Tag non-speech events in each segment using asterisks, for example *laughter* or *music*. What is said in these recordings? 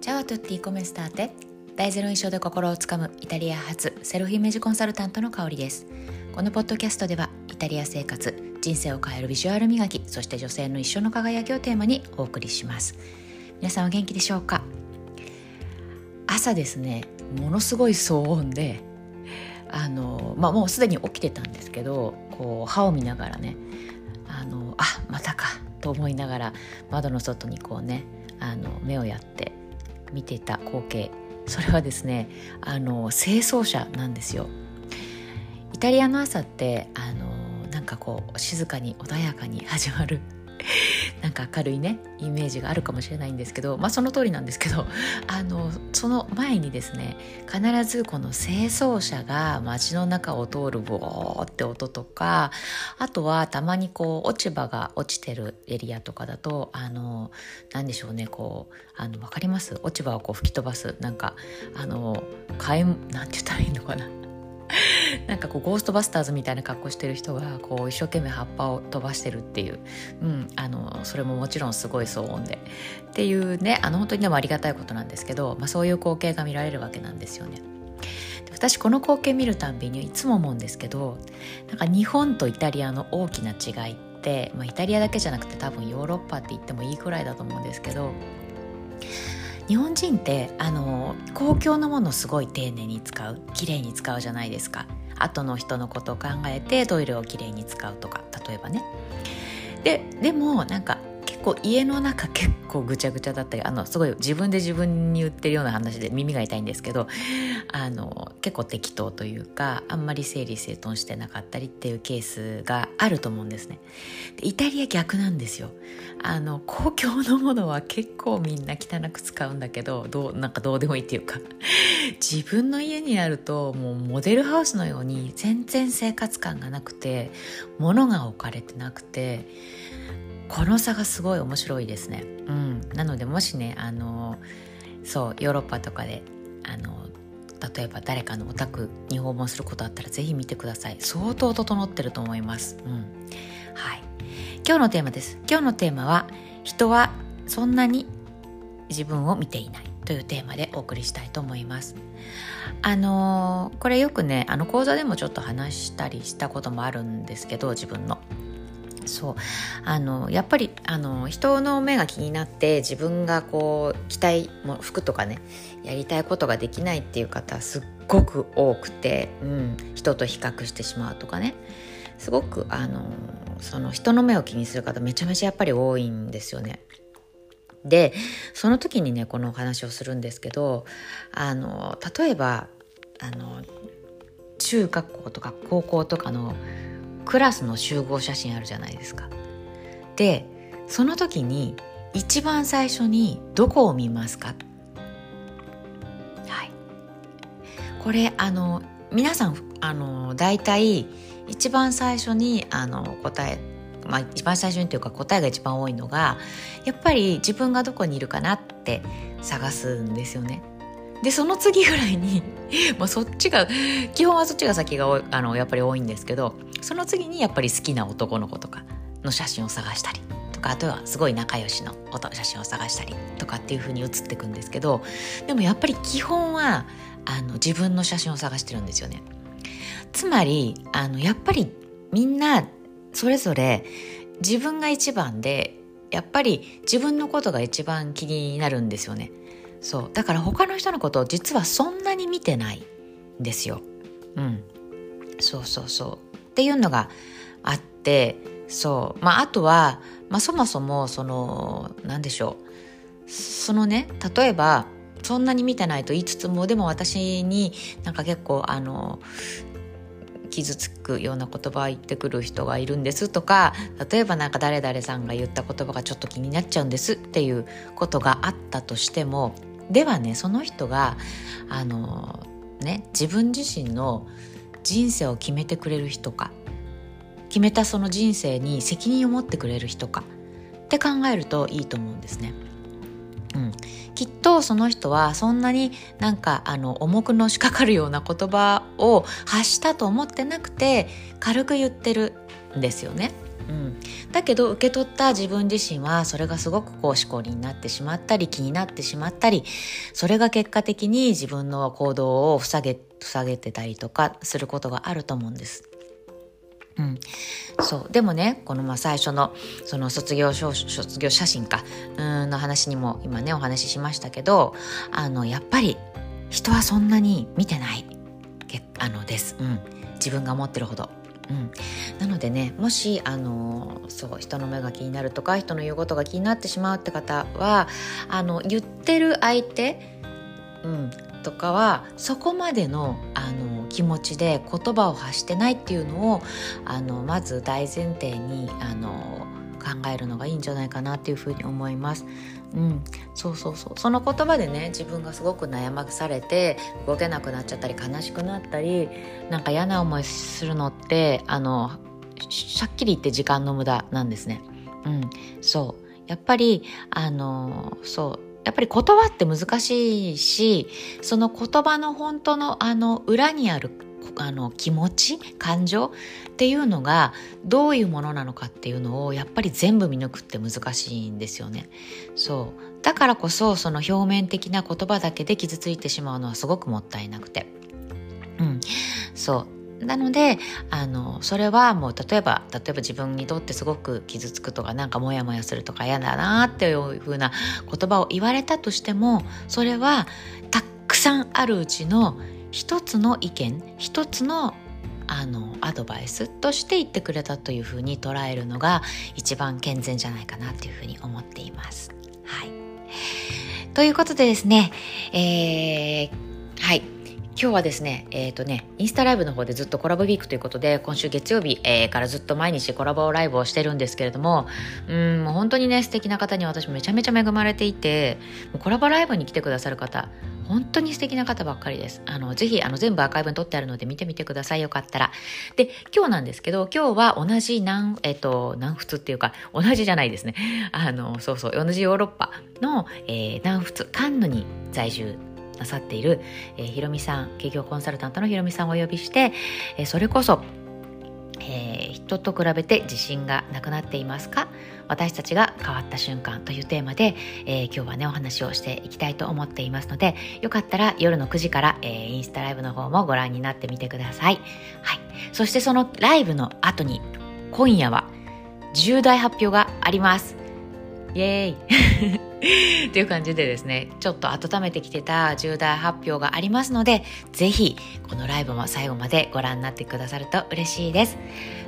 チャオトゥッティコメスターテ大ゼロ印象で心をつかむイタリア発セルフイメージコンサルタントの香りです。このポッドキャストではイタリア生活人生を変えるビジュアル磨きそして女性の一生の輝きをテーマにお送りします。皆さんは元気でしょうか？朝ですねものすごい騒音であのまあもうすでに起きてたんですけどこう歯を見ながらねあのあまたかと思いながら窓の外にこうねあの目をやって見ていた光景。それはですねあの清掃車なんですよ。イタリアの朝ってあのなんかこう静かに穏やかに始まる。なんか明るいねイメージがあるかもしれないんですけどまあその通りなんですけど *laughs* あのその前にですね必ずこの清掃車が街の中を通るボーって音とかあとはたまにこう落ち葉が落ちてるエリアとかだとあの何でしょうねこうあの分かります？落ち葉をこう吹き飛ばすなんかあの火炎なんて言ったらいいのかな？*laughs* なんかこうゴーストバスターズみたいな格好してる人がこう一生懸命葉っぱを飛ばしてるっていう、うん、あのそれももちろんすごい騒音で。っていうねあの本当にでもありがたいことなんですけど、まあ、そういう光景が見られるわけなんですよね。私この光景見るたんびにいつも思うんですけどなんか日本とイタリアの大きな違いって、まあ、イタリアだけじゃなくて多分ヨーロッパって言ってもいいくらいだと思うんですけど日本人ってあの公共のものすごい丁寧に使う綺麗に使うじゃないですか。後の人のことを考えてトイレをきれいに使うとか例えばね。ででもなんか結構家の中結構ぐちゃぐちゃだったりあのすごい自分で自分に言ってるような話で耳が痛いんですけどあの結構適当というかあんまり整理整頓してなかったりっていうケースがあると思うんですね。でイタリア逆なんですよ。あの公共のものは結構みんな汚く使うんだけどどうなんかどうでもいいっていうか。自分の家にあるともうモデルハウスのように全然生活感がなくて物が置かれてなくてこの差がすごい面白いですね。うん、なのでもしねあのそうヨーロッパとかであの例えば誰かのお宅に訪問することあったらぜひ見てください。相当整ってると思います、うん、はい。今日のテーマです。今日のテーマは人はそんなに自分を見ていない。というテーマでお送りしたいと思います。あのこれよくねあの講座でもちょっと話したりしたこともあるんですけど自分の。そう。あのやっぱりあの人の目が気になって自分がこう着たいも服とかねやりたいことができないっていう方すっごく多くて、うん、人と比較してしまうとかね。すごくあのその人の目を気にする方めちゃめちゃやっぱり多いんですよね。でその時にねこのお話をするんですけどあの例えばあの中学校とか高校とかのクラスの集合写真あるじゃないですか。でその時に一番最初にどこを見ますか？はいこれあの皆さんあの大体一番最初にあの答えまあ、一番最初にというか答えが一番多いのがやっぱり自分がどこにいるかなって探すんですよね。でその次ぐらいに *laughs* まあそっちが基本はそっちが先があのやっぱり多いんですけどその次にやっぱり好きな男の子とかの写真を探したりとかあとはすごい仲良しの写真を探したりとかっていう風に写っていくんですけどでもやっぱり基本はあの自分の写真を探してるんですよね。つまりあのやっぱりみんなそれぞれ自分が一番でやっぱり自分のことが一番気になるんですよね。そう。だから他の人のことを実はそんなに見てないんですよ。うん。そうそうそう。っていうのがあってそう。まああとは、まあ、そもそもその何でしょう。そのね例えばそんなに見てないと言いつつもでも私になんか結構あの傷つくような言葉を言ってくる人がいるんですとか例えばなんか誰々さんが言った言葉がちょっと気になっちゃうんですっていうことがあったとしてもではねその人があのね自分自身の人生を決めてくれる人か決めたその人生に責任を持ってくれる人かって考えるといいと思うんですね。うん、きっとその人はそんなになんかあの重くのしかかるような言葉を発したと思ってなくて軽く言ってるんですよね。うん、だけど受け取った自分自身はそれがすごくこう思考になってしまったり気になってしまったりそれが結果的に自分の行動を塞げ塞げてたりとかすることがあると思うんです。うん、そう。でもねこのまあ最初のその卒業卒業写真かうんの話にも今ねお話ししましたけどあのやっぱり人はそんなに見てない。あのです、うん、自分が思ってるほど。うん、なのでねもしあのそう人の目が気になるとか人の言うことが気になってしまうって方はあの言ってる相手、うん、とかはそこまでのあの気持ちで言葉を発してないっていうのをあのまず大前提にあの考えるのがいいんじゃないかなっていうふうに思います。うん、そうそうそう。その言葉でね自分がすごく悩まされて動けなくなっちゃったり悲しくなったりなんか嫌な思いするのってあのはっきり言って時間の無駄なんですね。うん、そう。やっぱりあのそう。やっぱり言葉って難しいしその言葉の本当のあの裏にあるあの気持ち感情っていうのがどういうものなのかっていうのをやっぱり全部見抜くって難しいんですよね。そうだからこそその表面的な言葉だけで傷ついてしまうのはすごくもったいなくて。うん、そうなのであのそれはもう例えば例えば自分にとってすごく傷つくとかなんかモヤモヤするとか嫌だなっていうふうな言葉を言われたとしてもそれはたくさんあるうちの一つの意見一つのあのアドバイスとして言ってくれたというふうに捉えるのが一番健全じゃないかなというふうに思っています。はい、ということでですね、えー、今日はですね、えっ、ー、とね、インスタライブの方でずっとコラボウィークということで、今週月曜日、えー、からずっと毎日コラボライブをしてるんですけれども、うん、もう本当にね、素敵な方に私めちゃめちゃ恵まれていて、コラボライブに来てくださる方、本当に素敵な方ばっかりです。あの、ぜひ、あの、全部アーカイブに撮ってあるので見てみてください。よかったら。で、今日なんですけど、今日は同じ南、えっ、と、南仏っていうか、同じじゃないですね。あの、そうそう、同じヨーロッパの、えー、南仏、カンヌに在住なさっている、えー、ひろみさん企業コンサルタントのひろみさんをお呼びして、えー、それこそ、えー、人と比べて自信がなくなっていますか？私たちが変わった瞬間というテーマで、えー、今日はねお話をしていきたいと思っていますのでよかったら夜の9時から、えー、インスタライブの方もご覧になってみてください、はい、そしてそのライブの後に今夜は重大発表があります。イエーイ *laughs* という感じでですね、ちょっと温めてきてた重大発表がありますので、ぜひこのライブも最後までご覧になってくださると嬉しいです。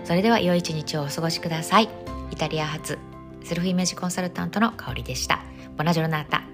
それでは良い一日をお過ごしください。イタリア発セルフイメージコンサルタントの香りでした。ボナジョルナータ。